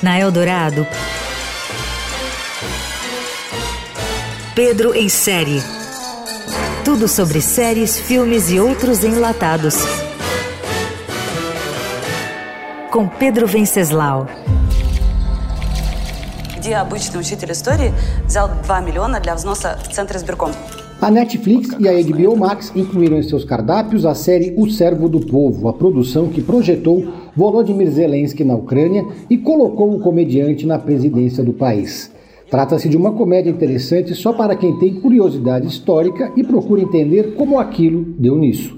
Na Eldorado, Pedro em série. Tudo sobre séries, filmes e outros enlatados. Com Pedro Venceslau. где обычный учитель истории взял 2 миллиона для взноса в Центр избирком. A Netflix e a HBO Max incluíram em seus cardápios a série O Servo do Povo, a produção que projetou Volodymyr Zelensky na Ucrânia e colocou o comediante na presidência do país. Trata-se de uma comédia interessante só para quem tem curiosidade histórica e procura entender como aquilo deu nisso.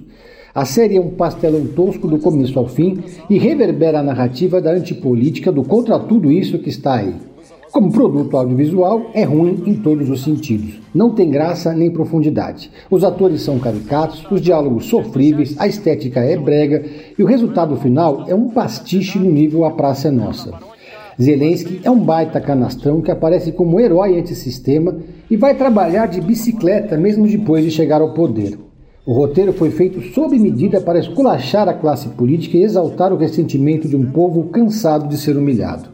A série é um pastelão tosco do começo ao fim e reverbera a narrativa da antipolítica do contra tudo isso que está aí. Como produto audiovisual, é ruim em todos os sentidos. Não tem graça nem profundidade. Os atores são caricatos, os diálogos sofríveis, a estética é brega e o resultado final é um pastiche no nível A Praça é Nossa. Zelensky é um baita canastrão que aparece como herói antissistema e vai trabalhar de bicicleta mesmo depois de chegar ao poder. O roteiro foi feito sob medida para esculachar a classe política e exaltar o ressentimento de um povo cansado de ser humilhado.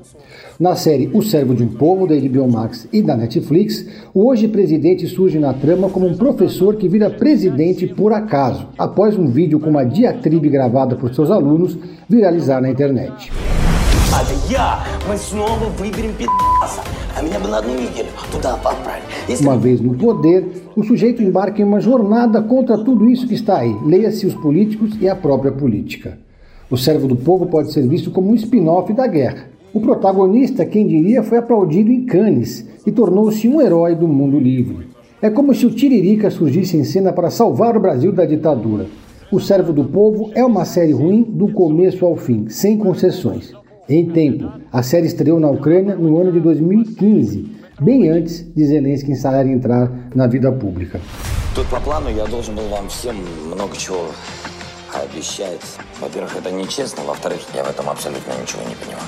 Na série O Servo de um Povo, da HBO Max e da Netflix, o hoje presidente surge na trama como um professor que vira presidente por acaso, após um vídeo com uma diatribe gravada por seus alunos viralizar na internet. Uma vez no poder, o sujeito embarca em uma jornada contra tudo isso que está aí. Leia-se os políticos e a própria política. O Servo do Povo pode ser visto como um spin-off da guerra. O protagonista, quem diria, foi aplaudido em Cannes e tornou-se um herói do mundo livre. É como se o Tiririca surgisse em cena para salvar o Brasil da ditadura. O Servo do Povo é uma série ruim do começo ao fim, sem concessões. Em tempo, a série estreou na Ucrânia no ano de 2015, bem antes de Zelensky ensaiar entrar na vida pública. Тут по плану я должен был вам всем много чего обещать. Во-первых, это нечестно, во-вторых, я в этом абсолютно ничего не понимаю.